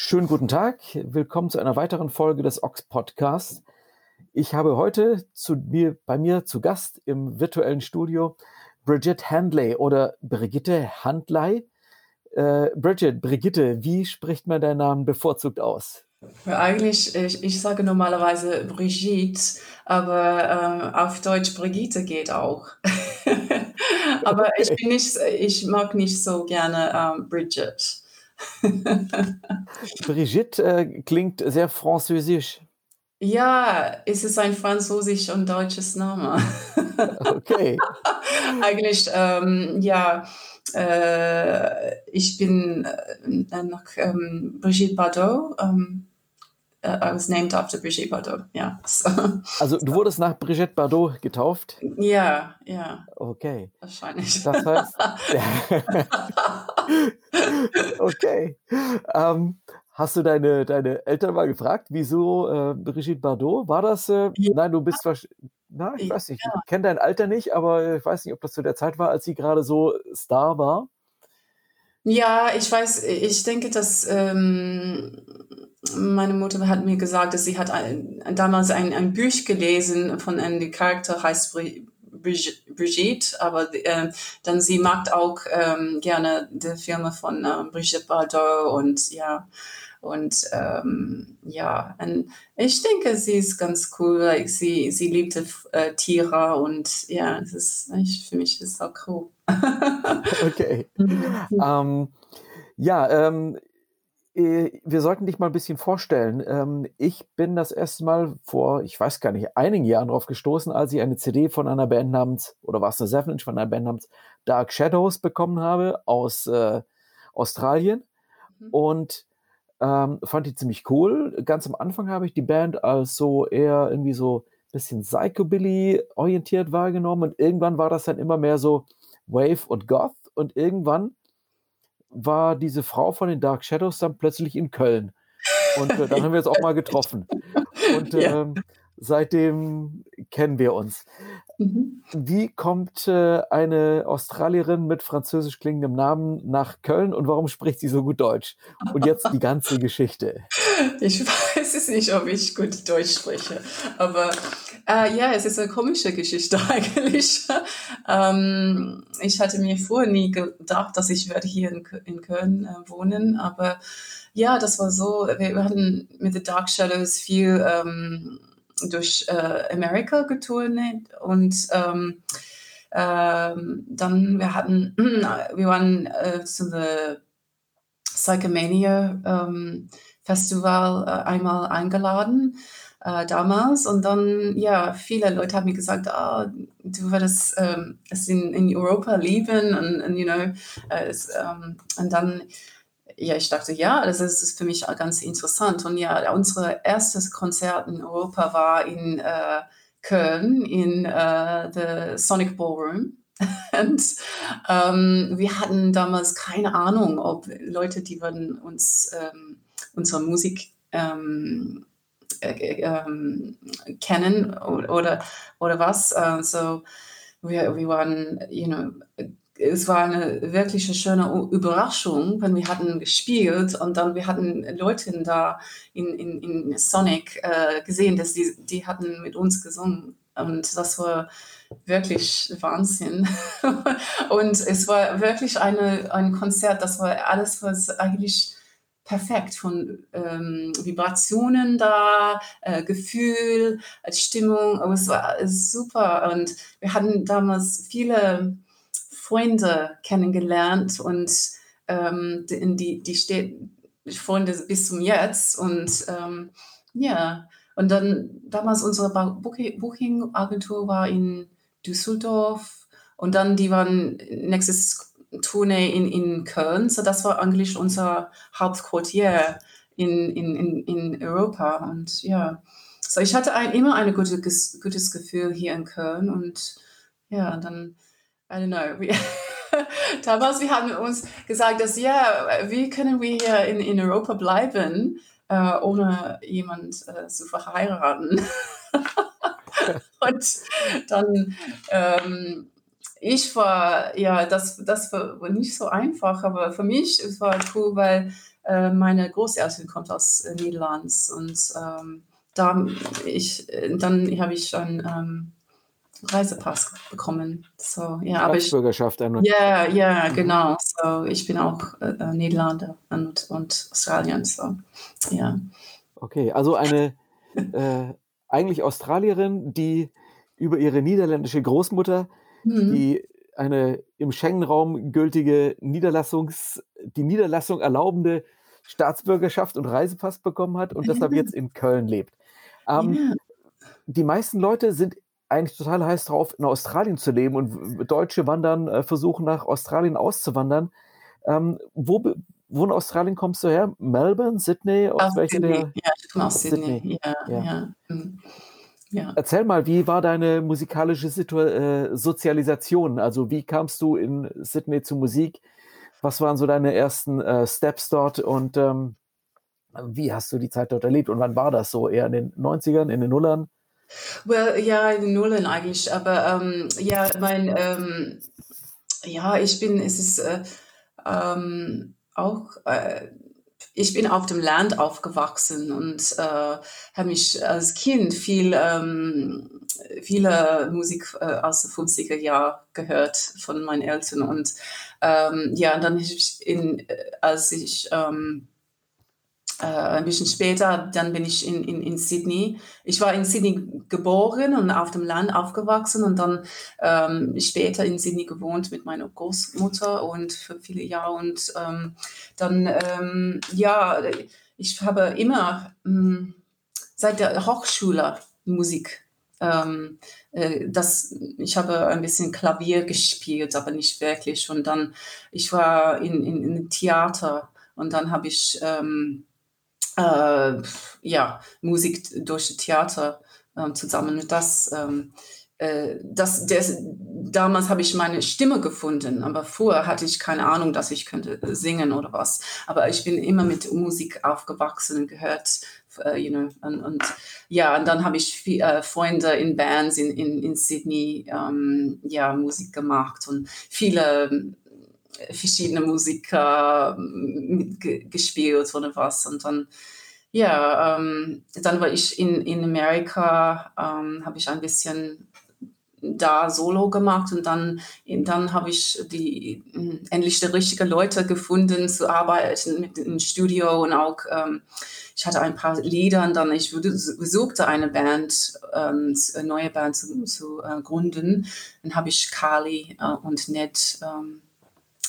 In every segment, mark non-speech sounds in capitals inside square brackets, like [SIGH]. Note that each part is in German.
Schönen guten Tag, willkommen zu einer weiteren Folge des Ox Podcasts. Ich habe heute zu mir, bei mir zu Gast im virtuellen Studio Bridget Handley oder Brigitte Handley. Äh, Bridget, Brigitte, wie spricht man deinen Namen bevorzugt aus? Eigentlich, ich, ich sage normalerweise Brigitte, aber äh, auf Deutsch Brigitte geht auch. [LAUGHS] aber okay. ich nicht, ich mag nicht so gerne ähm, Bridget. Brigitte äh, klingt sehr französisch. Ja, es ist ein französisch und deutsches Name. okay. [LAUGHS] Eigentlich, ähm, ja, äh, ich bin äh, nach ähm, Brigitte Bardot. Ähm, uh, I was named after Brigitte Bardot, ja. So. Also du wurdest nach Brigitte Bardot getauft? Ja, ja. Okay. Wahrscheinlich. Das heißt, [LAUGHS] [LAUGHS] [LAUGHS] okay. Ähm, hast du deine, deine Eltern mal gefragt, wieso äh, Brigitte Bardot? War das? Äh, ja. Nein, du bist wahrscheinlich. Na, ich weiß nicht. Ja. Ich kenne dein Alter nicht, aber ich weiß nicht, ob das zu der Zeit war, als sie gerade so Star war. Ja, ich weiß, ich denke, dass ähm, meine Mutter hat mir gesagt, dass sie hat ein, damals ein, ein Buch gelesen von einem Charakter heißt Brigitte, aber äh, dann sie mag auch ähm, gerne die Filme von äh, Brigitte Bardot und ja und ähm, ja, und ich denke, sie ist ganz cool. Like, sie, sie liebte äh, Tiere und ja, das ist, ich, für mich ist auch cool. [LAUGHS] okay. [LAUGHS] ähm, ja, ähm, äh, wir sollten dich mal ein bisschen vorstellen. Ähm, ich bin das erste Mal vor, ich weiß gar nicht, einigen Jahren darauf gestoßen, als ich eine CD von einer Band namens, oder war es eine Seven Inch von einer Band namens Dark Shadows bekommen habe aus äh, Australien. Mhm. Und ähm, fand die ziemlich cool. Ganz am Anfang habe ich die Band als so eher irgendwie so ein bisschen Psychobilly orientiert wahrgenommen und irgendwann war das dann immer mehr so Wave und Goth und irgendwann war diese Frau von den Dark Shadows dann plötzlich in Köln. Und äh, dann haben wir uns auch mal getroffen. Und [LAUGHS] ja. ähm, seitdem kennen wir uns. Mhm. Wie kommt äh, eine Australierin mit französisch klingendem Namen nach Köln und warum spricht sie so gut Deutsch? Und jetzt die ganze [LAUGHS] Geschichte. Ich weiß es nicht, ob ich gut Deutsch spreche, aber äh, ja, es ist eine komische Geschichte [LAUGHS] eigentlich. ähm, ich hatte mir vorher nie gedacht, dass ich werde hier in, in Köln äh, wohnen, aber ja, das war so. Wir, hatten mit The Dark Shadows viel ähm, durch äh, Amerika getourt und ähm, ähm, dann wir hatten [CLEARS THROAT] wir waren äh, zu der Psychomania ähm, Festival äh, einmal eingeladen äh, damals. Und dann ja viele Leute haben mir gesagt ah, du würdest ähm, es in, in Europa lieben und, und you know äh, es, ähm, und dann ja, ich dachte, ja, das ist, das ist für mich ganz interessant. Und ja, unser erstes Konzert in Europa war in äh, Köln in äh, the Sonic Ballroom. [LAUGHS] Und ähm, wir hatten damals keine Ahnung, ob Leute, die würden uns ähm, unsere Musik ähm, äh, ähm, kennen oder, oder, was. Uh, so, wir, wir waren, you know, es war eine wirklich schöne Überraschung, wenn wir hatten gespielt und dann wir hatten Leute da in, in, in Sonic äh, gesehen, dass die, die hatten mit uns gesungen. Und das war wirklich Wahnsinn. [LAUGHS] und es war wirklich eine, ein Konzert, das war alles, was eigentlich perfekt von ähm, Vibrationen da, äh, Gefühl, Stimmung, aber es war super. Und wir hatten damals viele Freunde kennengelernt und ähm, die, die steht Freunde bis zum Jetzt und ähm, ja, und dann damals unsere Booking-Agentur war in Düsseldorf und dann die waren nächstes Tournee in, in Köln. So das war eigentlich unser Hauptquartier in, in, in, in Europa. Und ja, so ich hatte ein, immer ein gute, gutes Gefühl hier in Köln. Und ja, dann, I don't know. Wir, damals, [LAUGHS] wir haben uns gesagt, dass ja, wie können wir hier in, in Europa bleiben, äh, ohne jemand äh, zu verheiraten? [LAUGHS] und dann, ähm, ich war, ja, das, das war nicht so einfach, aber für mich es war cool, weil äh, meine Großeltern kommt aus äh, Niederlands und ähm, da ich, äh, dann habe ich einen ähm, Reisepass bekommen. So, ja, aber ich, Ja, ja, mhm. genau. So, ich bin auch äh, äh, Niederlande und, und Australien. So, ja. Okay, also eine äh, eigentlich Australierin, die über ihre niederländische Großmutter, mhm. die eine im Schengen-Raum gültige Niederlassungs, die Niederlassung erlaubende Staatsbürgerschaft und Reisepass bekommen hat und deshalb jetzt in Köln lebt. [LAUGHS] Ähm, ja. Die meisten Leute sind eigentlich total heiß drauf, in Australien zu leben und Deutsche wandern, äh, versuchen nach Australien auszuwandern. Ähm, wo, wo in Australien kommst du her? Melbourne, Sydney? Aus, aus welche Der, ja, ich komme aus Sydney. Sydney. Ja, ja. ja. Hm. Ja. Erzähl mal, wie war deine musikalische Situ äh, Sozialisation? Also wie kamst du in Sydney zu Musik? Was waren so deine ersten äh, Steps dort und ähm, wie hast du die Zeit dort erlebt und wann war das so? Eher in den 90ern, in den Nullern? Well, ja, Nullen eigentlich, aber ähm, ja, mein, ähm, ja, ich bin, es ist äh, ähm, auch, äh, ich bin auf dem Land aufgewachsen und äh, habe mich als Kind viel, ähm, viele Musik äh, aus den 50er Jahren gehört von meinen Eltern und ähm, ja, dann ich in, äh, als ich ähm, äh, ein bisschen später, dann bin ich in, in, in Sydney. Ich war in Sydney geboren und auf dem Land aufgewachsen und dann ähm, später in Sydney gewohnt mit meiner Großmutter und für viele Jahre. Und ähm, dann, ähm, ja, ich habe immer ähm, seit der Hochschule Musik ähm, äh, das, ich habe ein bisschen Klavier gespielt, aber nicht wirklich. Und dann, ich war in, in, in Theater und dann habe ich ähm, äh, ja, Musik durch Theater äh, zusammen. Das, ähm, äh, das, das, damals habe ich meine Stimme gefunden, aber vorher hatte ich keine Ahnung, dass ich könnte singen oder was. Aber ich bin immer mit Musik aufgewachsen und gehört, uh, you know, und, und, ja, und dann habe ich viel, äh, Freunde in Bands in, in, in Sydney, ähm, ja, Musik gemacht und viele verschiedene Musiker mitgespielt oder was. Und dann, ja, ähm, dann war ich in, in Amerika, ähm, habe ich ein bisschen da Solo gemacht und dann, dann habe ich die endlich die richtigen Leute gefunden zu arbeiten mit dem Studio und auch ähm, ich hatte ein paar Lieder und dann ich besuchte eine Band, ähm, eine neue Band zu, zu äh, gründen. Dann habe ich Kali äh, und Ned ähm,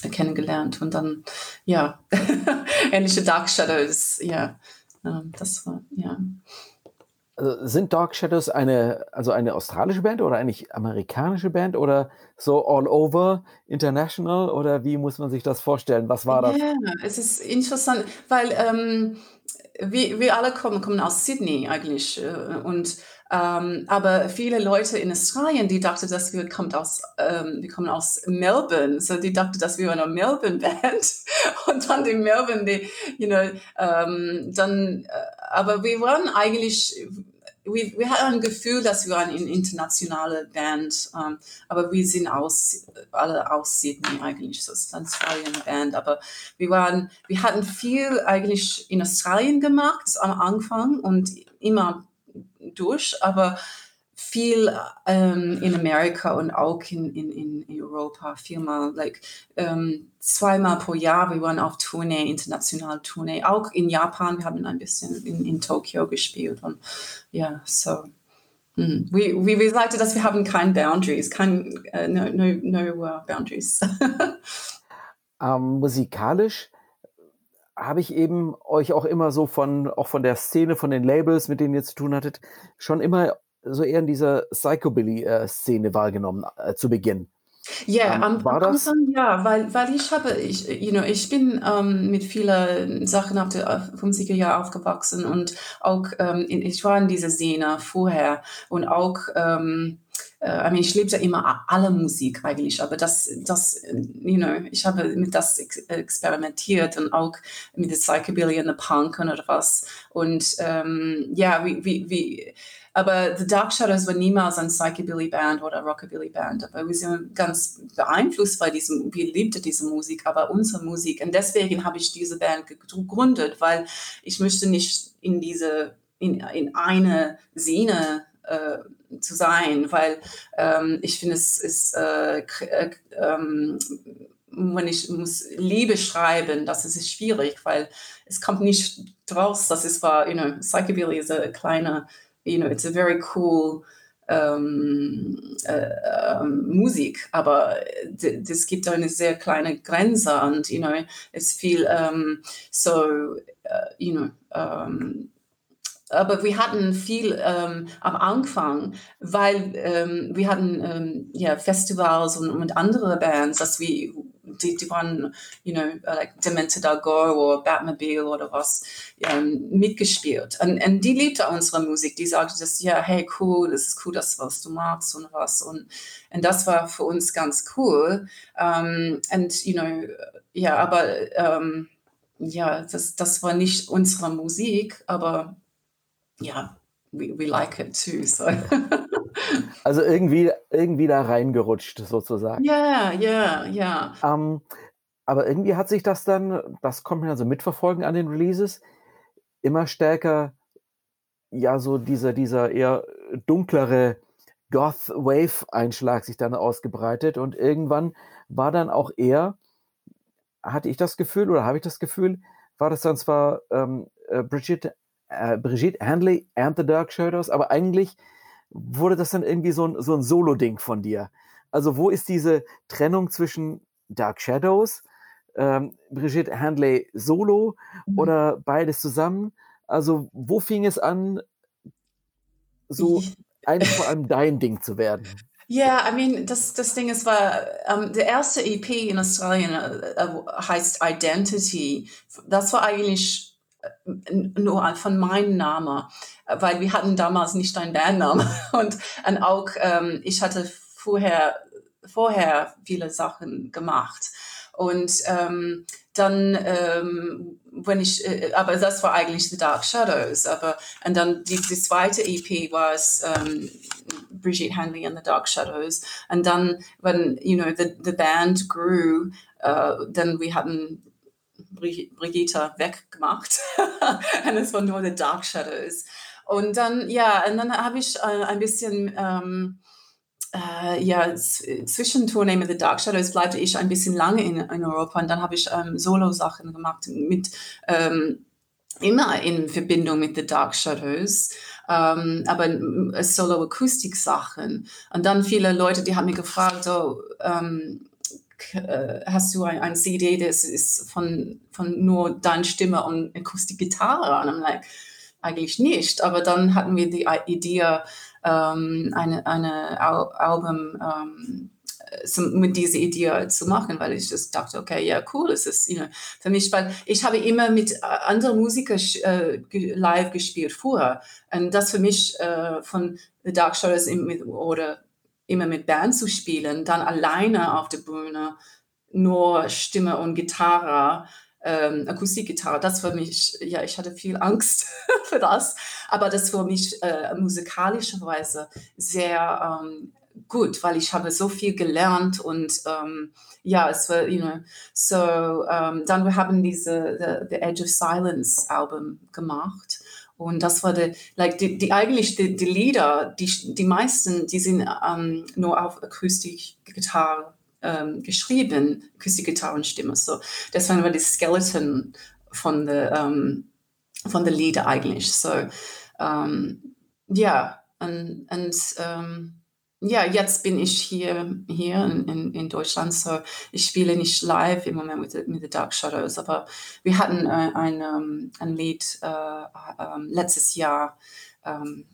kennengelernt und dann, ja, [LAUGHS] ähnliche Dark Shadows, ja, ähm, das war, ja. Also sind Dark Shadows eine, also eine australische Band oder eigentlich amerikanische Band oder so all over international oder wie muss man sich das vorstellen? Was war das? Ja, es ist interessant, weil ähm, wir, wir alle kommen, kommen aus Sydney eigentlich äh, und ähm, aber viele Leute in Australien, die dachten, dass wir kommt aus, ähm, wir kommen aus Melbourne, so die dachten, dass wir eine Melbourne Band [LAUGHS] und dann die Melbourne, die, you know, ähm, dann, äh, aber wir waren eigentlich, wir, wir hatten ein Gefühl, dass wir eine internationale Band, ähm, aber wir sind aus, alle aus Sydney eigentlich, so ist eine Australian Band, aber wir waren, wir hatten viel eigentlich in Australien gemacht am Anfang und immer durch, aber viel ähm, in Amerika und auch in, in, in Europa, viermal, like, ähm, zweimal pro Jahr, wir waren auf Tournee, international Tournee, auch in Japan, wir haben ein bisschen in, in Tokio gespielt und ja, so. Mm. Wie, wie wir sagten, dass wir haben keine Boundaries, kein, uh, no, no, no uh, Boundaries. [LAUGHS] ähm, musikalisch habe ich eben euch auch immer so von, auch von der Szene, von den Labels, mit denen ihr zu tun hattet, schon immer so eher in dieser Psychobilly-Szene wahrgenommen äh, zu Beginn. Ja, Ähm, am, war am das? Anfang ja, weil, weil ich habe, ich, you know, ich bin ähm, mit vielen Sachen ab den 50er Jahren aufgewachsen und auch, ähm, in, ich war in dieser Szene vorher und auch, ähm, äh, ich liebte immer alle Musik eigentlich, aber das, das, äh, you know, ich habe mit das ex experimentiert und auch mit der Psychobilly und der Punk und oder was und ähm, ja, wie, wie, wie aber The Dark Shadows war niemals ein Psychobilly-Band oder Rockabilly-Band. Aber wir sind ganz beeinflusst bei diesem, wir liebten diese Musik, aber unsere Musik. Und deswegen habe ich diese Band gegründet, weil ich möchte nicht in diese, in, in eine Szene äh, zu sein, weil ähm, ich finde, es ist, äh, äh, ähm, wenn ich muss Liebe schreiben, das ist schwierig, weil es kommt nicht draus, dass es war, you know, Psychobilly ist eine kleine you know, it's a very cool ähm, äh, ähm, Musik, aber es gibt eine sehr kleine Grenze und, you know, es viel ähm, so, uh, you know, ähm, aber wir hatten viel ähm, am Anfang, weil ähm, wir hatten ähm, ja, Festivals und, und andere Bands, dass wir, die, die waren, you know, like Demented Agor oder Batmobile oder was, ähm, mitgespielt. Und, und die liebte unsere Musik. Die sagte, dass, ja, hey, cool, das ist cool, das, was du magst und was. Und, und das war für uns ganz cool. Um, und, you know, ja, aber, um, ja, das, das war nicht unsere Musik, aber ja, we, we like it too. So. [LAUGHS] Also irgendwie, irgendwie da reingerutscht, sozusagen. Ja, ja, ja. Ähm, aber irgendwie hat sich das dann, das kommt mir also mitverfolgen an den Releases, immer stärker, ja, so dieser, dieser eher dunklere Goth-Wave-Einschlag sich dann ausgebreitet und irgendwann war dann auch eher, hatte ich das Gefühl oder habe ich das Gefühl, war das dann zwar ähm, äh, Bridget, äh, Brigitte Handley and the Dark Shadows, aber eigentlich wurde das dann irgendwie so ein, so ein Solo-Ding von dir. Also wo ist diese Trennung zwischen Dark Shadows, ähm, Brigitte Handley solo mhm. oder beides zusammen? Also wo fing es an, so eigentlich vor allem dein Ding zu werden? Ja, yeah, I mean, das, das Ding ist, war, um, der erste EP in Australien uh, heißt Identity. Das war eigentlich nur von meinem Namen, weil wir hatten damals nicht einen Bandnamen. [LAUGHS] Und, und auch, ähm, ich hatte vorher, vorher viele Sachen gemacht. Und ähm, dann, ähm, wenn ich, äh, aber das war eigentlich The Dark Shadows. Aber und dann die, die zweite EP war es ähm, Brigitte Handley and The Dark Shadows. Und dann, when you know the the band grew, uh, dann wir hatten Brigitte weggemacht und es war nur The Dark Shadows. Und dann, ja, und dann habe ich äh, ein bisschen, ähm, äh, ja, zwischen Tournee The Dark Shadows bleibte ich ein bisschen lange in, in Europa und dann habe ich ähm, Solo-Sachen gemacht mit, ähm, immer in Verbindung mit The Dark Shadows, ähm, aber Solo-Akustik-Sachen. Und dann viele Leute, die haben mich gefragt, so, ähm, hast du ein, ein, CD, das ist von, von nur deiner Stimme und Akustikgitarre? Und I'm like, eigentlich nicht. Aber dann hatten wir die Idee, ähm, eine, eine Al Album ähm, mit dieser Idee zu machen, weil ich just dachte, okay, ja, cool, es ist you know, für mich, weil ich habe immer mit anderen Musikern äh, live gespielt vorher. Und das für mich äh, von The Dark Shadows oder immer mit Band zu spielen, dann alleine auf der Bühne, nur Stimme und Gitarre, ähm, Akustikgitarre, das für mich, ja, ich hatte viel Angst [LAUGHS] für das, aber das für mich äh, musikalischerweise sehr ähm, gut, weil ich habe so viel gelernt und ähm, ja, es war, you know, so um, dann wir haben diese the, the Edge of Silence Album gemacht und das war der, like, die, die eigentlich die, die Lieder, die, die meisten, die sind ähm, nur auf Akustikgitarre ähm, geschrieben, Akustikgitarrenstimme. So, deswegen war die Skeleton von der ähm, von der Lieder eigentlich. So, ähm, ja, und, und ähm, ja, jetzt bin ich hier, hier in, in, Deutschland, so ich spiele nicht live im Moment mit, mit The Dark Shadows, aber wir hatten äh, ein, um, ein Lied äh, äh, letztes Jahr, ähm,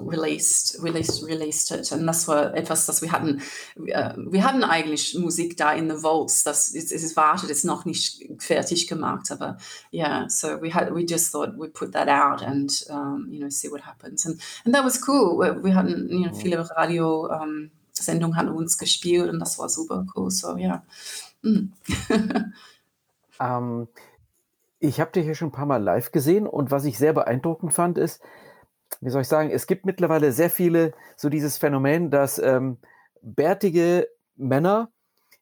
released, released, released it. Und das war etwas, das wir hatten. Uh, wir hatten eigentlich Musik da in the vaults. Das es, es wartet, ist noch nicht fertig gemacht. Aber yeah, so we had we just thought we'd put that out and um, you know see what happens. And and that was cool. Wir hatten you know, viele Radio um, Sendungen haben uns gespielt und das war super cool. So ja. Yeah. Mm. um, [LAUGHS] ich habe dich ja schon ein paar Mal live gesehen und was ich sehr beeindruckend fand, ist, wie soll ich sagen, es gibt mittlerweile sehr viele, so dieses Phänomen, dass ähm, bärtige Männer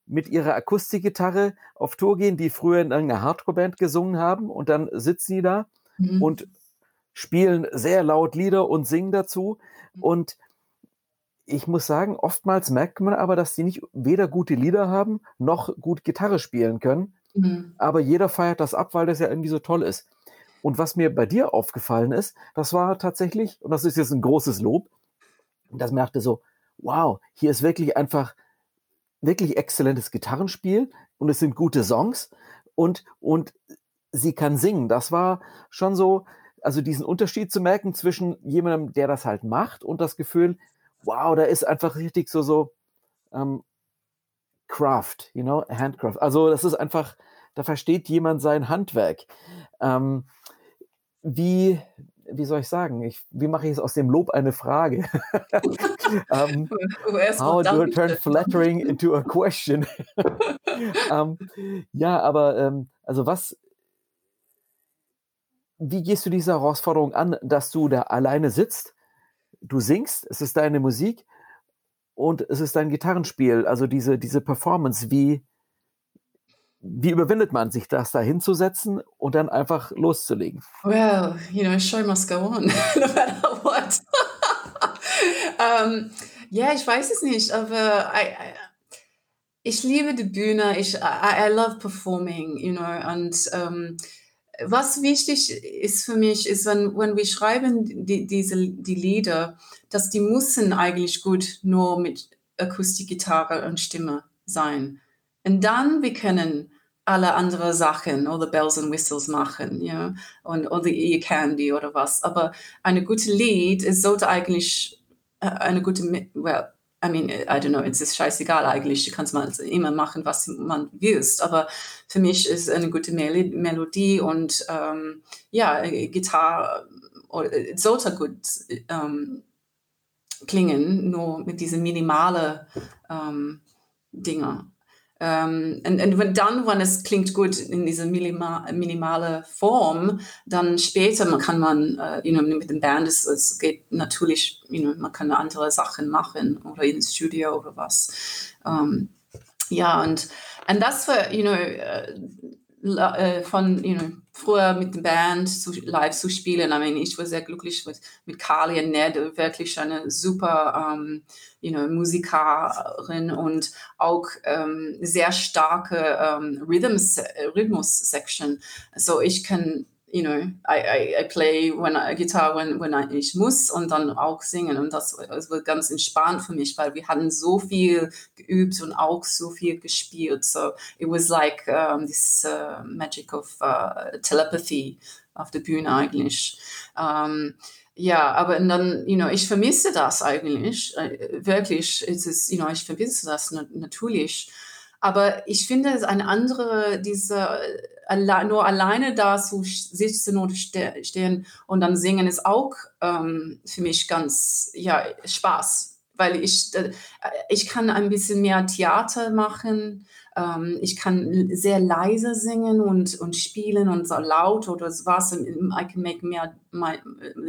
mit ihrer Akustikgitarre auf Tour gehen, die früher in irgendeiner Hardcore-Band gesungen haben und dann sitzen die da mhm. und spielen sehr laut Lieder und singen dazu. Mhm. Und ich muss sagen, oftmals merkt man aber, dass die nicht weder gute Lieder haben, noch gut Gitarre spielen können. Mhm. Aber jeder feiert das ab, weil das ja irgendwie so toll ist. Und was mir bei dir aufgefallen ist, das war tatsächlich, und das ist jetzt ein großes Lob, das merkte so, wow, hier ist wirklich einfach wirklich exzellentes Gitarrenspiel und es sind gute Songs und, und sie kann singen. Das war schon so, also diesen Unterschied zu merken zwischen jemandem, der das halt macht und das Gefühl, wow, da ist einfach richtig so, so, ähm, Craft, you know, Handcraft. Also das ist einfach, da versteht jemand sein Handwerk. Ähm, wie, wie soll ich sagen? Ich, wie mache ich es aus dem Lob eine Frage? [LAUGHS] um, how do I turn flattering [LAUGHS] into a question? um, [LAUGHS] ja, aber ähm, also was, wie gehst du diese Herausforderung an, dass du da alleine sitzt, du singst, es ist deine Musik und es ist dein Gitarrenspiel, also diese, diese Performance, wie, wie überwindet man sich das, da hinzusetzen und dann einfach loszulegen? Well, you know, show must go on, [LAUGHS] no matter what. um, [LAUGHS] ja, ich weiß es nicht, aber I, I, ich liebe die Bühne, ich, I, I love performing, you know, und um, was wichtig ist für mich, ist, wenn, wenn wir schreiben die, diese, die Lieder, dass die müssen eigentlich gut nur mit Akustikgitarre und Stimme sein. Und dann wir können alle andere Sachen oder Bells and Whistles machen, ja, und oder Ear Candy oder was. Aber eine gute Lied, es sollte eigentlich äh, eine gute, well, I mean, I don't know, es ist scheißegal eigentlich, du kannst mal immer machen, was man willst, aber für mich ist eine gute Mel Melodie und ähm, ja, Gitarre sollte gut ähm, klingen, nur mit diesen minimalen ähm, Dinger. Und, und dann, wenn es klingt gut in dieser minima, minimale Form, dann später kann man, uh, you know, mit dem Band, es, es geht natürlich, you know, man kann andere Sachen machen oder ins Studio oder was. Um, ja, und, und das war, you know, uh, von, you know, früher mit der Band zu, live zu spielen. I mean, ich war sehr glücklich mit, mit Carly und Ned, wirklich eine super um, you know, Musikerin und auch um, sehr starke um, Rhythms, Rhythmus-Section. So ich kann you know, I, I, I play when I, Gitarre, when, when I, ich muss und dann auch singen. Und das, das wird ganz entspannt für mich, weil wir hatten so viel geübt und auch so viel gespielt. So it was like um, this uh, magic of uh, telepathy auf der Bühne eigentlich. Um, ja, aber dann, you know, ich vermisse das eigentlich. Äh, wirklich, es ist, you know, ich vermisse das natürlich. Aber ich finde es eine andere, diese alle, nur alleine da zu sitzen und ste stehen und dann singen ist auch ähm, für mich ganz ja Spaß, weil ich äh, ich kann ein bisschen mehr Theater machen. Ähm, ich kann sehr leise singen und und spielen und so laut oder was. I can make mehr my,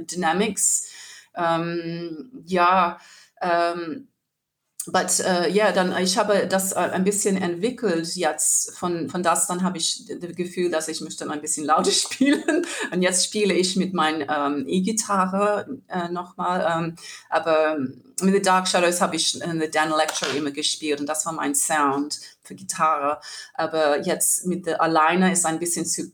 dynamics. Ähm, ja. Ähm, but uh, äh, yeah, dann ich habe das uh, ein bisschen entwickelt jetzt von von das dann habe ich das Gefühl, dass ich möchte ein bisschen lauter [LAUGHS] spielen. Und jetzt spiele ich mit meiner ähm, E-Gitarre äh, nochmal, ähm, aber mit The Dark Shadows habe ich in The Dan Lecture immer gespielt und das war mein Sound für Gitarre, aber jetzt mit der alleine ist ein bisschen zu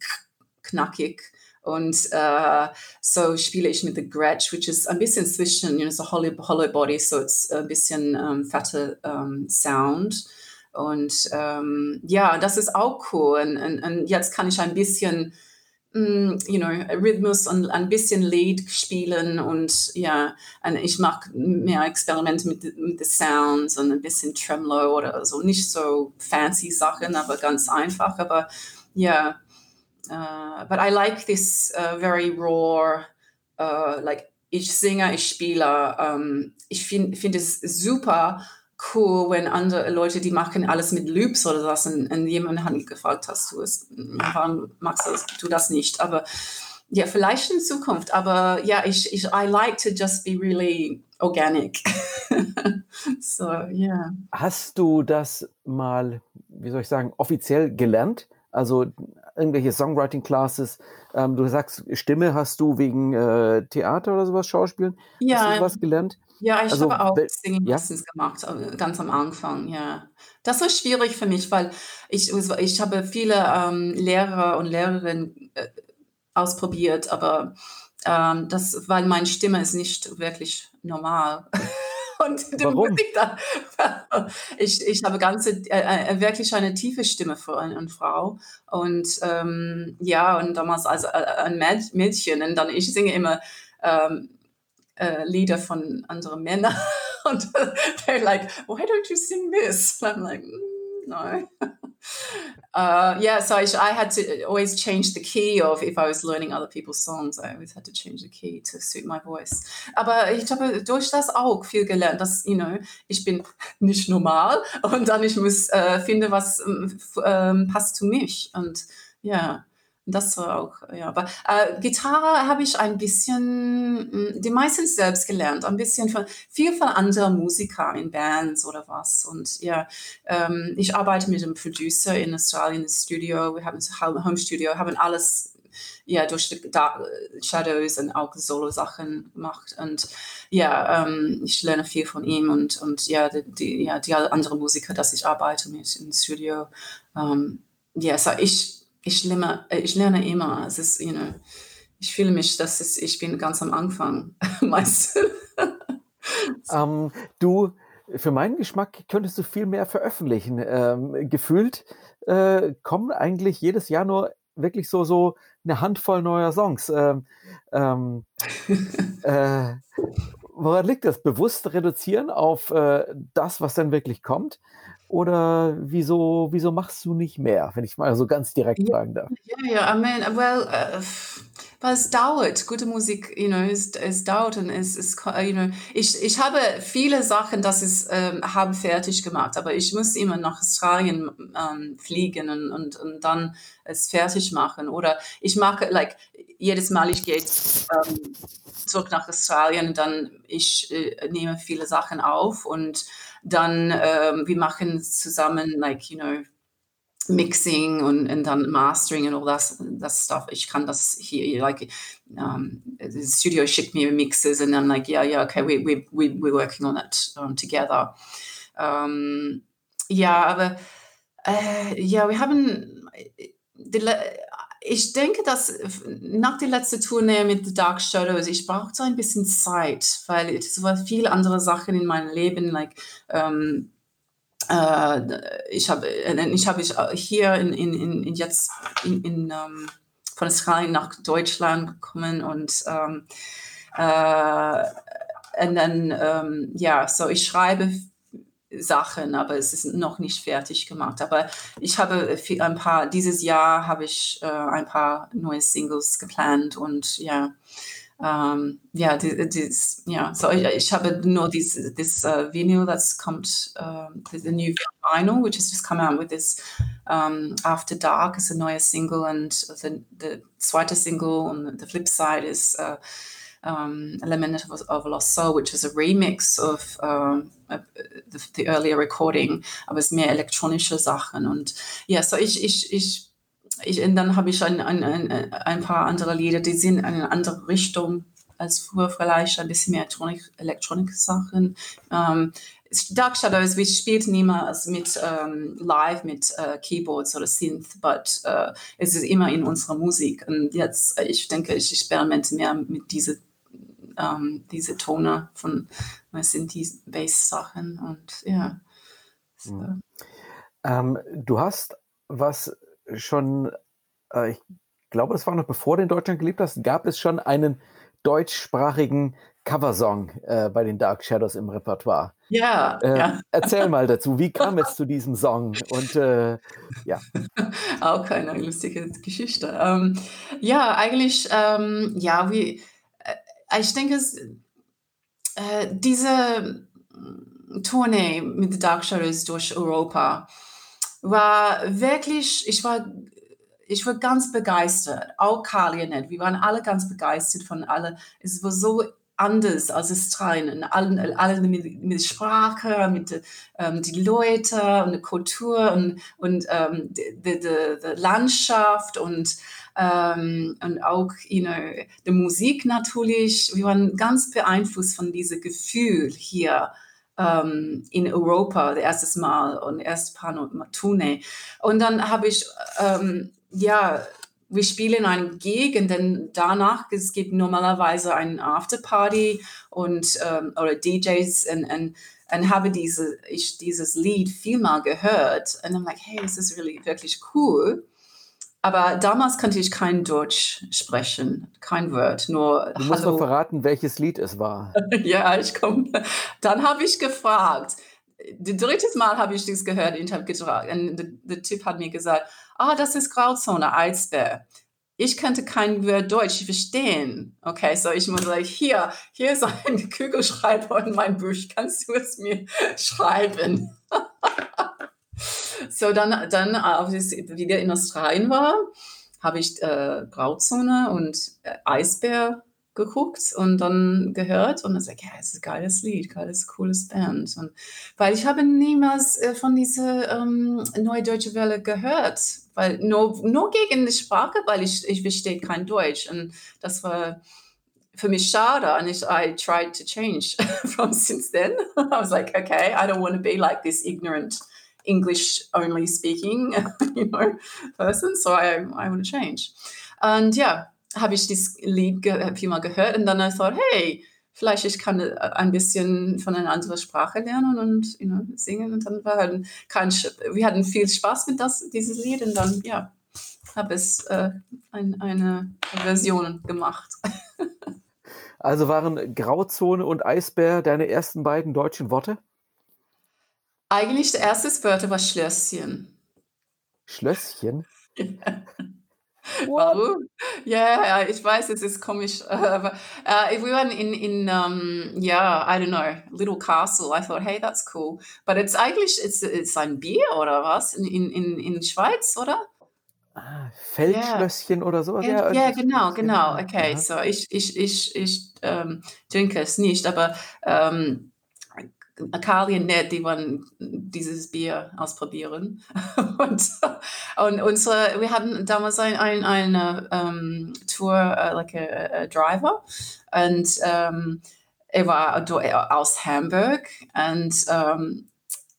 knackig und äh, so spiele ich mit The Gretsch, which ist ein bisschen zwischen, you know, so hollow, hollow Body, so it's ein bisschen ähm, fette ähm, Sound. Und ähm, ja, das ist auch cool. Und, und, und, jetzt kann ich ein bisschen mm, you know, Rhythmus und ein bisschen Lead spielen und ja, und ich mache mehr Experimente mit, mit den Sounds und ein bisschen Tremolo oder so. Nicht so fancy Sachen, aber ganz einfach. Aber ja, but I like this uh, very raw, uh, like ich singe, ich spiele. Um, ich finde find es super cool, wenn andere Leute, die machen alles mit Loops oder was und, und jemand hat gefragt, hast du es, warum machst du das nicht? Aber ja, vielleicht in Zukunft, aber ja, ich, ich, I like to just be really organic. [LAUGHS] so, yeah. Hast du das mal, wie soll ich sagen, offiziell gelernt? Also irgendwelche Songwriting-Classes? Ähm, du sagst, Stimme hast du wegen äh, Theater oder sowas, Schauspielen? Ja. Hast du was gelernt? Ja, ich also, habe auch Singing ja? Lessons gemacht, äh, ganz am Anfang, ja. Das war schwierig für mich, weil ich, ich habe viele ähm, Lehrer und Lehrerinnen äh, ausprobiert, aber ähm, das, weil meine Stimme ist nicht wirklich normal. [LAUGHS] Und Warum? Dann, [LAUGHS] ich, ich habe ganze, äh, äh, wirklich eine tiefe Stimme für eine, eine Frau. Und ähm, ja, und damals als äh, ein Mädchen, und dann ich singe immer ähm, äh, Lieder von anderen Männern. [LAUGHS] Und [LAUGHS] they're like, why don't you sing this? And I'm like, mm, no. Uh, yeah, so I, I, had to always change the key of if I was learning other people's songs. I always had to change the key to suit my voice. Aber ich habe durch das auch viel gelernt, dass, you know, ich bin [LAUGHS] nicht normal und dann ich muss äh, finden, was ähm, passt zu mich. Und ja, yeah. Das war auch, ja. Aber äh, Gitarre habe ich ein bisschen, hm, die meisten selbst gelernt, ein bisschen von viel von anderen Musikern in Bands oder was. Und ja, ähm, ich arbeite mit einem Producer in Australien im Studio. Wir haben ein Home Studio, haben alles ja durch die Shadows und auch Solo-Sachen gemacht. Und ja, ähm, ich lerne viel von ihm und, und ja, die, die, ja, die anderen Musiker, dass ich arbeite mit im Studio. Ähm, ja, so ich ich lerne, äh, ich lerne immer. Es ist, you know, ich fühle mich, dass es, ich bin ganz am Anfang [LAUGHS] meistens. ähm, du, für meinen Geschmack könntest du viel mehr veröffentlichen. Ähm, gefühlt äh, kommen eigentlich jedes Jahr nur wirklich so, so eine Handvoll neuer Songs. Ähm, ähm, [LAUGHS] äh, woran liegt das? Bewusst reduzieren auf äh, das, was dann wirklich kommt? Oder wieso, wieso machst du nicht mehr, wenn ich mal so ganz direkt ja, fragen darf? Ja, ja, I mean, well, uh, weil es dauert. Gute Musik, you know, es, es dauert und es ist, you know, ich, ich habe viele Sachen, das ist, ähm, haben fertig gemacht, aber ich muss immer nach Australien ähm, fliegen und, und, und dann es fertig machen. Oder ich mache, like, jedes Mal ich gehe ähm, zurück nach Australien, dann ich äh, nehme viele Sachen auf und dann ähm, wir machen zusammen, like, you know, Mixing und, und dann Mastering und all das, das Stuff. Ich kann das hier, like, um, the studio schickt mir Mixes and then like, yeah, yeah, okay, we, we, we, we're working on it um, together. Um, ja, aber äh, ja, wir haben, die, ich denke, dass nach der letzten Tournee mit The Dark Shadows, ich brauchte ein bisschen Zeit, weil es war viel andere Sachen in meinem Leben, like, um, äh, ich habe ich habe hier in, in, in jetzt in, in um, von Australien nach Deutschland gekommen und um, äh, und dann um, ja so ich schreibe Sachen, aber es ist noch nicht fertig gemacht. Aber ich habe ein paar, dieses Jahr habe ich äh, ein paar neue Singles geplant und ja, um, ja, this, yeah. So ich, ich habe nur this this uh, vinyl that's kommt, uh, the new vinyl, which has just come out with this um, After Dark is a neue Single and the, the zweite Single on the flip side is uh, um, Element of, of Lost Soul, which is a remix of um, the, the, earlier recording, aber es mehr elektronische Sachen und ja, so ich, ich, ich ich, und dann habe ich ein, ein, ein, paar andere Lieder, die sind in eine andere Richtung als früher vielleicht, ein bisschen mehr Elektronik, Elektronik-Sachen. Ähm, Dark Shadows, wir spielten immer mit ähm, live mit äh, Keyboards oder Synth, aber äh, es ist immer in unserer Musik. Und jetzt, ich denke, ich experimente mehr mit diese, ähm, diese Tone von Synthi-Bass-Sachen und ja. So. Mhm. Ähm, du hast was schon, äh, ich glaube, das war noch bevor du in Deutschland gelebt hast, gab es schon einen deutschsprachigen Coversong äh, bei den Dark Shadows im Repertoire. Ja, äh, ja. Erzähl mal dazu, wie [LAUGHS] kam es zu diesem Song? Und äh, ja. Auch eine lustige Geschichte. Ähm, ja, eigentlich, ähm, ja, wie, ich denke, es, äh, diese Tournee mit Dark Shadows durch Europa war wirklich, ich war, ich war ganz begeistert. Auch Ed, wir waren alle ganz begeistert von alle. Es war so anders als Australien, allen, alle mit, mit Sprache, mit ähm, die Leute und die Kultur und, und ähm, die, die, die, Landschaft und, ähm, und auch you know, die Musik natürlich. Wir waren ganz beeinflusst von diesem Gefühl hier ähm, in Europa, das erste Mal und erst Panotune. Und dann habe ich, ähm, ja, wir spielen in einem Gegend, denn danach es gibt normalerweise eine Afterparty und ähm, oder DJs und, und, und habe diese, ich dieses Lied vielmal gehört und dann like, hey, das ist really, wirklich cool. Aber damals konnte ich kein Deutsch sprechen, kein Wort, nur Du musst Hallo. verraten, welches Lied es war. [LAUGHS] ja, ich komme. Dann habe ich gefragt. Das dritte Mal habe ich das gehört und habe gefragt. Und der, der Typ hat mir gesagt, ah, das ist Grauzone, Eisbär. Ich könnte kein Wort Deutsch verstehen. Okay, so ich muss sagen, hier, hier ist ein [LAUGHS] Kugelschreiber in mein Buch. Kannst du es mir [LAUGHS] schreiben? So, dann, dann als ich wieder in Australien war, habe ich äh, Grauzone und äh, Eisbär geguckt und dann gehört und dann sage ich, ja, es ist ein geiles Lied, geiles, cooles Band. Und, weil ich habe niemals äh, von dieser ähm, Neue Deutsche Welle gehört, weil nur, nur gegen die Sprache, weil ich, ich verstehe kein Deutsch und das war für mich schade und ich, I tried to change [LAUGHS] from since then. [LAUGHS] I was like, okay, I don't want to be like this ignorant English only speaking, [LAUGHS] you know, person. So I, I want to change. Und ja, habe ich dieses Lied ge viel mal gehört und dann I thought, hey, vielleicht ich kann äh, ein bisschen von einer anderen Sprache lernen und you know, singen und dann war halt kein, wir hatten viel Spaß mit das, dieses Lied und dann, ja, habe es äh, ein, eine Version gemacht. [LAUGHS] also waren Grauzone und Eisbär deine ersten beiden deutschen Worte? Eigentlich der erste Wörter war Schlösschen. Schlösschen? [LAUGHS] Warum? Ja, ja, ich weiß, es ist komisch, [LAUGHS] aber uh, we were in, in um, yeah, I don't know, Little Castle. I thought, hey, that's cool. But it's eigentlich, it's, it's ein Bier oder was? In, in, in, Schweiz, oder? Ah, Feldschlösschen yeah. oder sowas? Ja, ja genau, genau. Okay, ja. so ich, ich, ich, ich ähm, trinke es nicht, aber ähm, Kali und Ned, die wollen dieses Bier ausprobieren. [LAUGHS] und, und unsere, wir hatten damals ein, ein, eine um, Tour, uh, like a, a, driver. Und um, er war aus Hamburg und um,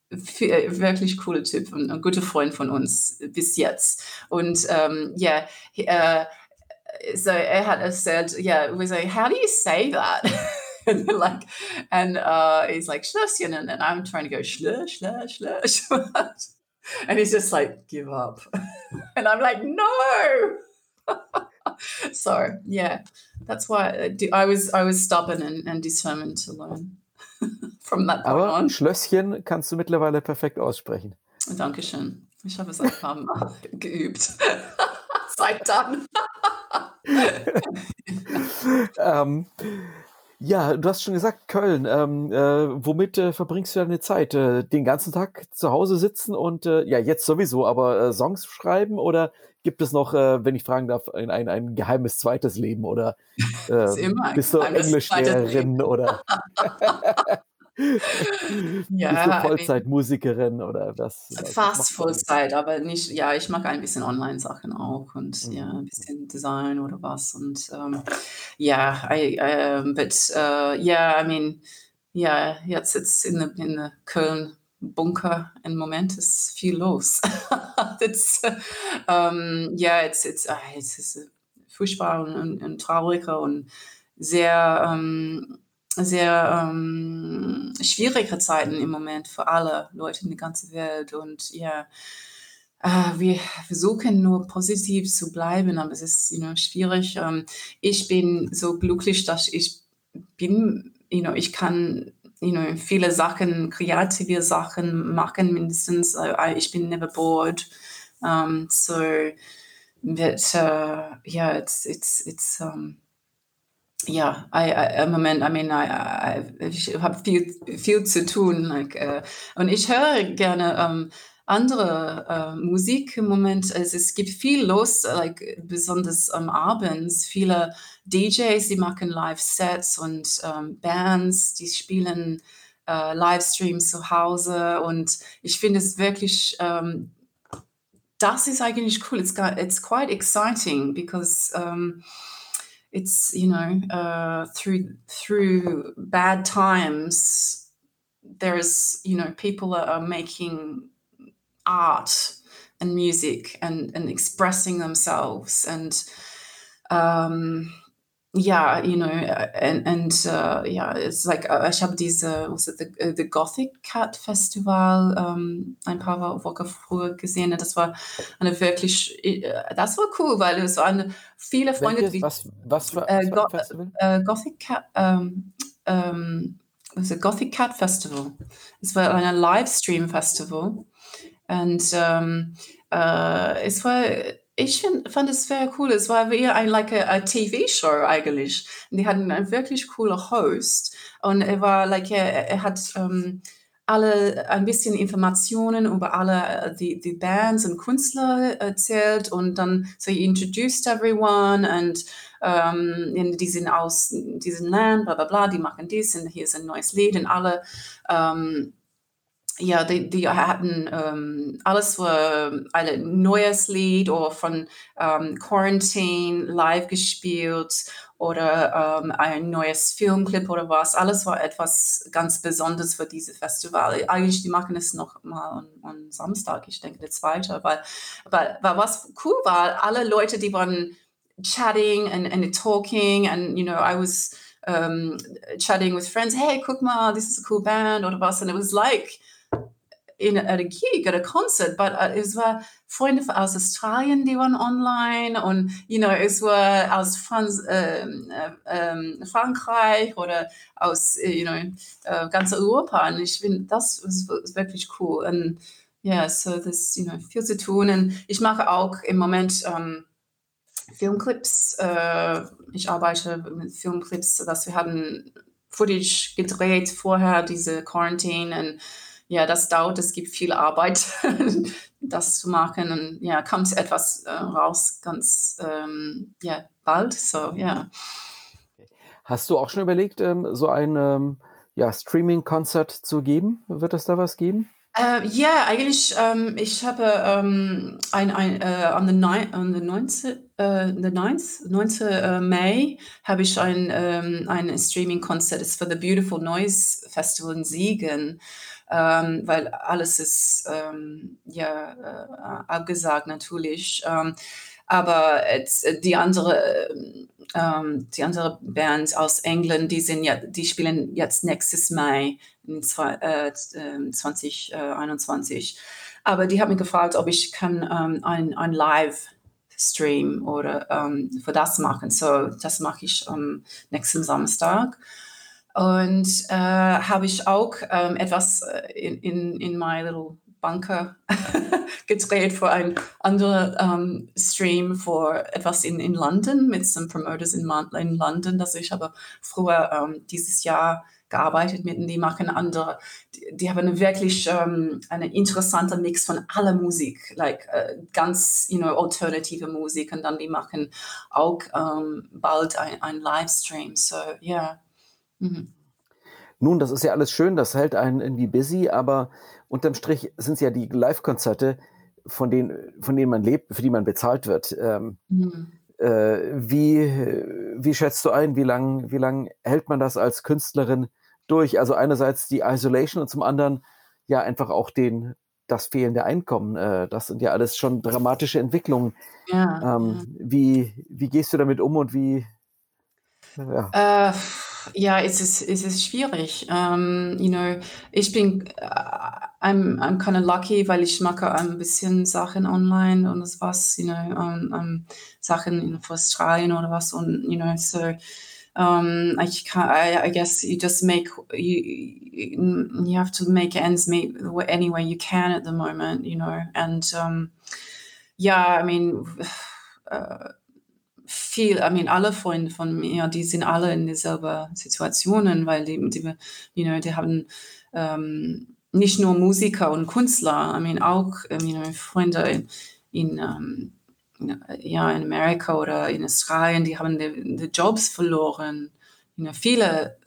wirklich cooler Typ und ein guter Freund von uns bis jetzt. Und ja, yeah, uh, so er hat erzählt, ja, yeah, we say, how do you say that? [LAUGHS] and [LAUGHS] like, and uh, he's like Schlösschen, and, and I'm trying to go schlö, schlö, schlö, [LAUGHS] and he's just like, give up, [LAUGHS] and I'm like, no. so yeah, that's why I was I was stubborn and, and determined to learn from that Aber on. Schlösschen kannst du mittlerweile perfekt aussprechen. Dankeschön. Ich habe es ein paar Mal geübt. Seit dann. ähm, ja, du hast schon gesagt, Köln. Ähm, äh, womit äh, verbringst du deine Zeit? Äh, den ganzen Tag zu Hause sitzen und äh, ja, jetzt sowieso, aber äh, Songs schreiben oder gibt es noch, äh, wenn ich fragen darf, ein, ein, ein geheimes zweites Leben oder [LAUGHS] bist du Englischlehrerin oder [LAUGHS] [LAUGHS] ja, [LAUGHS] Bist du Vollzeitmusikerin oder was? Fast Vollzeit, aber nicht, ja, ich mag ein bisschen Online-Sachen auch und mhm. ja, ein bisschen Design oder was und um, yeah, I, um, but uh, yeah, I mean, yeah, jetzt sitzt in der in Köln Bunker im Moment ist viel los. [LAUGHS] it's, um, yeah, it's, it's, uh, it's, it's furchtbar und, und, und trauriger und sehr um, sehr ähm, schwierige Zeiten im Moment für alle Leute in der ganzen Welt. Und ja, äh, wir versuchen nur positiv zu bleiben, aber es ist you know, schwierig. Ähm, ich bin so glücklich, dass ich bin, you know, ich kann you know, viele Sachen, kreative Sachen machen, mindestens. Ich bin never bored. Um, so that, uh, yeah, it's, it's, it's, um, ja, I, I, im Moment, I mean, I, I, ich habe viel, viel zu tun. Like, uh, und ich höre gerne um, andere uh, Musik im Moment. Also es gibt viel los, like, besonders um, abends. Viele DJs, die machen Live-Sets und um, Bands, die spielen uh, Livestreams zu Hause. Und ich finde es wirklich, um, das ist eigentlich cool. It's, it's quite exciting because it's you know uh, through through bad times there's you know people are, are making art and music and and expressing themselves and um yeah you know and and uh, yeah it's like uh, ich habe diese was it the, uh, the Gothic Cat Festival um, ein paar Wochen früher gesehen. Das war eine wirklich das war cool weil es waren viele Freunde Welches, was was für, äh, Go? Äh, Gothic Cat um, um, was a Gothic Cat Festival. Es war ein Livestream Festival. Und um, uh, es war ich find, fand es sehr cool. Es war wie ein like a, a TV-Show eigentlich. Und die hatten einen wirklich coolen Host. Und er war like, er, er hat um, alle ein bisschen Informationen über alle die, die Bands und Künstler erzählt und dann so he introduced everyone und um, die sind aus diesem Land, bla bla bla, die machen dies und hier ist ein neues Lied und alle um, ja, die, die hatten ähm, alles war ein neues Lied oder von ähm, Quarantine live gespielt oder ähm, ein neues Filmclip oder was. Alles war etwas ganz Besonderes für diese Festival. Eigentlich, die machen es noch mal am Samstag, ich denke, der zweite. Weil, weil, weil was cool war, alle Leute, die waren chatting and, and talking and, you know, I was um, chatting with friends, hey, guck mal, this is a cool band oder was. And it was like, in, a gig, at a concert, but uh, es war Freunde aus Australien, die waren online und you know, es war aus Franz, ähm, ähm, Frankreich oder aus you know, äh, ganz Europa und ich finde, das ist, ist, wirklich cool und ja, yeah, so das you know, viel zu tun und ich mache auch im Moment ähm, Filmclips. Äh, ich arbeite mit Filmclips, dass wir haben Footage gedreht vorher, diese Quarantine und ja, das dauert, es gibt viel Arbeit, [LAUGHS] das zu machen. Und ja, kommt etwas äh, raus ganz ähm, ja, bald. So, ja. Hast du auch schon überlegt, ähm, so ein ähm, ja, Streaming-Konzert zu geben? Wird es da was geben? Uh, ja, eigentlich, um, ich habe um, ein, ein, uh, on the, ni on the 19, uh, the 9th, 9. Mai habe ich ein, um, ein Streaming-Konzert, es ist für The Beautiful Noise Festival in Siegen ähm, weil alles ist ähm, ja äh, abgesagt natürlich. Ähm, aber jetzt, äh, die andere ähm, die andere Band aus England, die sind ja, die spielen jetzt nächstes Mai in zwei, äh, 2021. Ähm, aber die haben mich gefragt, ob ich kann ähm, ein, ein Live Stream oder ähm, für das machen. So, das mache ich am nächsten Samstag. Und äh, habe ich auch ähm, etwas äh, in, in, in my little bunker [LAUGHS] gedreht für ein anderer ähm, Stream für etwas in, in London mit some Promoters in, in London. Also ich habe früher ähm, dieses Jahr gearbeitet mit und die machen andere, die, die haben eine wirklich ähm, eine interessante Mix von aller Musik, like äh, ganz, you know, alternative Musik und dann die machen auch ähm, bald ein, ein Livestream. So, ja. Yeah. Mhm. Nun, das ist ja alles schön, das hält einen irgendwie busy, aber unterm Strich sind es ja die Live-Konzerte, von denen, von denen man lebt, für die man bezahlt wird. Ähm, mhm. äh, wie, wie schätzt du ein, wie lange wie lang hält man das als Künstlerin durch? Also einerseits die Isolation und zum anderen ja einfach auch den, das fehlende Einkommen. Äh, das sind ja alles schon dramatische Entwicklungen. Ja, ähm, ja. Wie, wie gehst du damit um und wie? Ja. Äh Ja, es ist, es ist schwierig. Um, you know, ich bin, uh, I'm, I'm kind of lucky, weil ich mache ein bisschen Sachen online und was, you know, um, um, Sachen in Australien oder was und, you know, so, um, I, I, I guess you just make, you, you have to make ends meet any way you can at the moment, you know, and, um, yeah, I mean, [SIGHS] uh, viel, I mean, alle Freunde von mir, die sind alle in dieselben Situationen, weil die, die, you know, die haben ähm, nicht nur Musiker und Künstler, I mean, auch ähm, you know, Freunde in, in ähm, ja, in Amerika oder in Australien, die haben die, die Jobs verloren. You know, viele,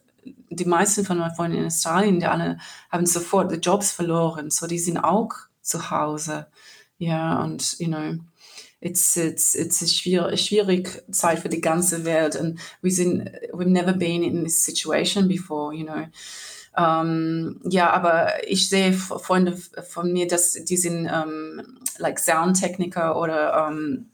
die meisten von meinen Freunden in Australien, die alle haben sofort die Jobs verloren, so die sind auch zu Hause. Ja, und, you know, it's it's it's a schwierig, schwierig Zeit für die ganze Welt and we sind we've never been in this situation before, you know. Um, ja, aber ich sehe Freunde von mir, dass die sind um, like Soundtechniker oder um,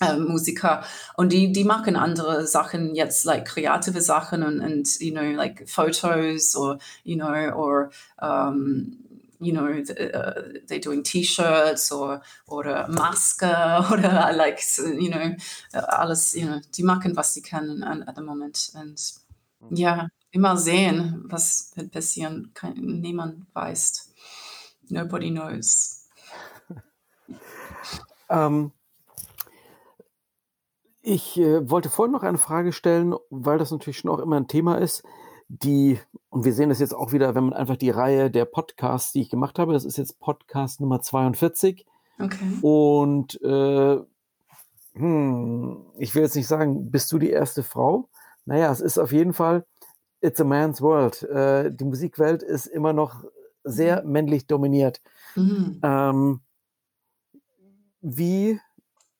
äh, Musiker und die die machen andere Sachen jetzt like kreative Sachen und, und you know like Fotos or you know or um, you know, uh, they're doing T-Shirts or oder Maske [LAUGHS] oder like, you know, alles, you know, die machen, was sie können at the moment. Und mhm. ja, immer sehen, was wird passieren. Kein, niemand weiß. Nobody knows. [LAUGHS] ähm, ich äh, wollte vorhin noch eine Frage stellen, weil das natürlich schon auch immer ein Thema ist die, und wir sehen das jetzt auch wieder, wenn man einfach die Reihe der Podcasts, die ich gemacht habe, das ist jetzt Podcast Nummer 42. Okay. Und äh, hm, ich will jetzt nicht sagen, bist du die erste Frau? Naja, es ist auf jeden Fall, it's a man's world. Äh, die Musikwelt ist immer noch sehr mhm. männlich dominiert. Mhm. Ähm, wie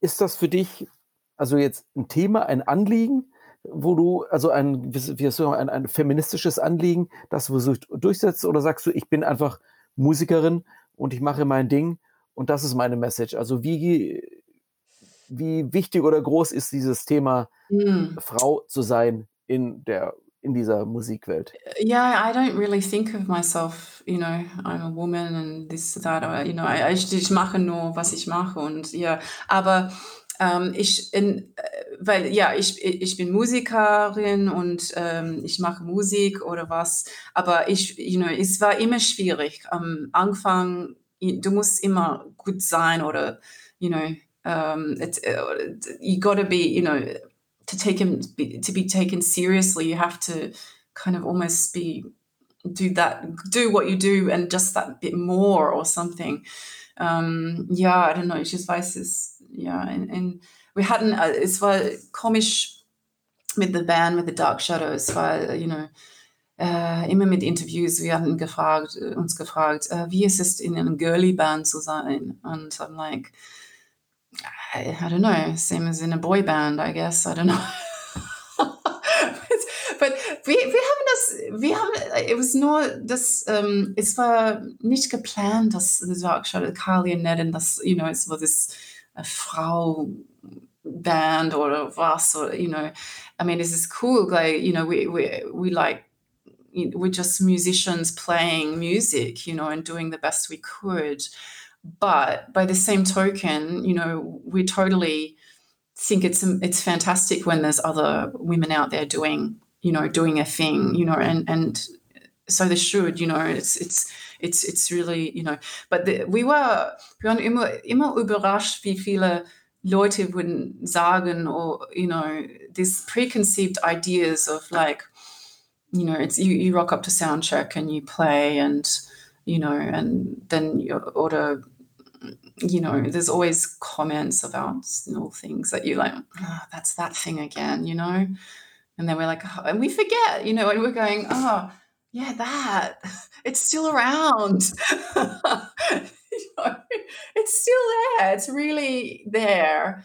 ist das für dich, also jetzt ein Thema, ein Anliegen? Wo du, also ein, wie du ein, ein feministisches Anliegen, das du durchsetzt, oder sagst du, ich bin einfach Musikerin und ich mache mein Ding und das ist meine Message? Also wie, wie wichtig oder groß ist dieses Thema, mm. Frau zu sein in der in dieser Musikwelt? Yeah, I don't really think of myself, you know, I'm a woman and this, that, or, you know, I, ich, ich mache nur, was ich mache und ja, aber ähm, ich, in, äh, weil ja, ich, ich bin Musikerin und ähm, ich mache Musik oder was, aber ich, you know, es war immer schwierig. Am Anfang, du musst immer gut sein oder, you know, um, it, uh, you gotta be, you know, to take him, to be taken seriously, you have to kind of almost be, do that, do what you do and just that bit more or something. Um, ja, I don't know, ich just weiß es ja, in, in, wir hatten, äh, es war komisch mit der Band, mit The Dark Shadows, weil, you know, äh, immer mit Interviews, wir hatten gefragt, äh, uns gefragt, äh, wie ist es in einer Girly Band zu sein? Und I'm like, I, I don't know, same as in a boy band, I guess, I don't know. [LAUGHS] but wir, wir haben das, wir haben, it was nur, das, um, ähm, es war nicht geplant, dass The Dark Shadow, Carly und Ned, das, you know, es war das, a Frau band or of us or you know i mean this is cool like you know we we, we like we're just musicians playing music you know and doing the best we could. But by the same token you know we totally think it's it's fantastic when there's other women out there doing you know doing a thing you know and and so they should you know it's it's it's it's really you know but the, we were wir waren immer immer überrascht wie viele Leute würden sagen or you know these preconceived ideas of like you know it's you, you rock up to sound check and you play and you know and then you order you know there's always comments about little things that you like oh, that's that thing again you know? And then we're like oh, and we forget you know and we're going oh yeah, that it's still around. [LAUGHS] it's still there. It's really there.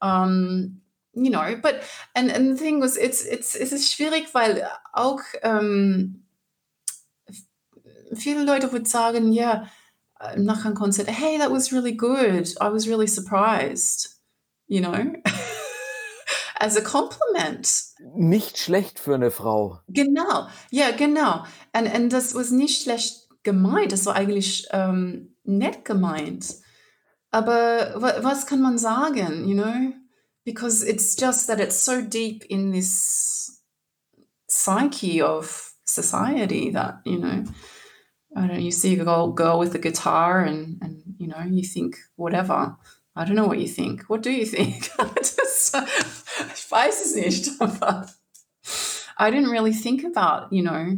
Um, you know, but and and the thing was, it's it's es ist schwierig, weil auch um, viele Leute would sagen, yeah, nach einem Konzert, hey, that was really good. I was really surprised. You know. As a compliment. Nicht schlecht für eine Frau. Genau, ja, genau. Und, und das was nicht schlecht gemeint, das war eigentlich ähm, nett gemeint. Aber was kann man sagen, you know? Because it's just that it's so deep in this psyche of society that, you know, I don't know, you see a girl, girl with a guitar and, and, you know, you think whatever. I don't know what you think. What do you think? [LAUGHS] Ich weiß es nicht. I didn't really think about, you know,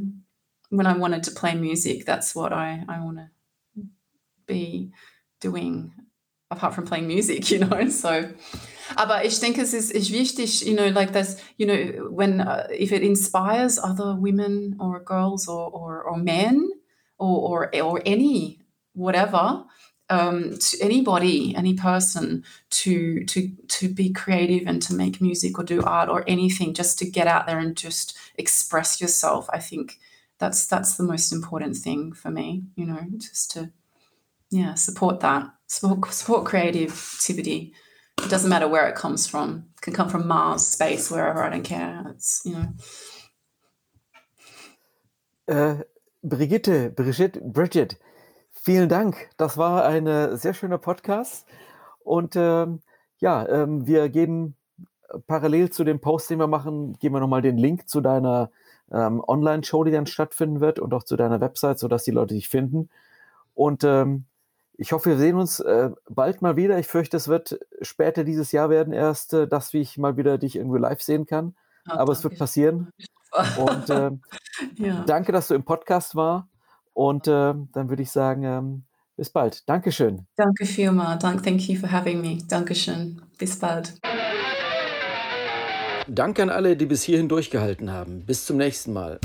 when I wanted to play music, that's what I, I want to be doing apart from playing music, [LAUGHS] you know. So, aber ich denke, es ist, ist wichtig, you know, like this, you know, when uh, if it inspires other women or girls or or, or men or, or or any whatever. Um, to anybody, any person, to to to be creative and to make music or do art or anything, just to get out there and just express yourself. I think that's that's the most important thing for me. You know, just to yeah support that support, support creativity it doesn't matter where it comes from it can come from mars space wherever i don't care it's you know äh, brigitte brigitte bridget vielen dank das war ein sehr schöner podcast und ähm, ja ähm, wir geben parallel zu dem post den wir machen geben wir nochmal den link zu deiner ähm, online-show die dann stattfinden wird und auch zu deiner website sodass die leute dich finden und ähm, ich hoffe, wir sehen uns äh, bald mal wieder. Ich fürchte, es wird später dieses Jahr werden erst, äh, dass ich mal wieder dich irgendwie live sehen kann. Ja, Aber es wird passieren. [LAUGHS] Und äh, ja. danke, dass du im Podcast war. Und äh, dann würde ich sagen, ähm, bis bald. Dankeschön. Danke vielmals. Thank you for having me. Dankeschön. Bis bald. Danke an alle, die bis hierhin durchgehalten haben. Bis zum nächsten Mal.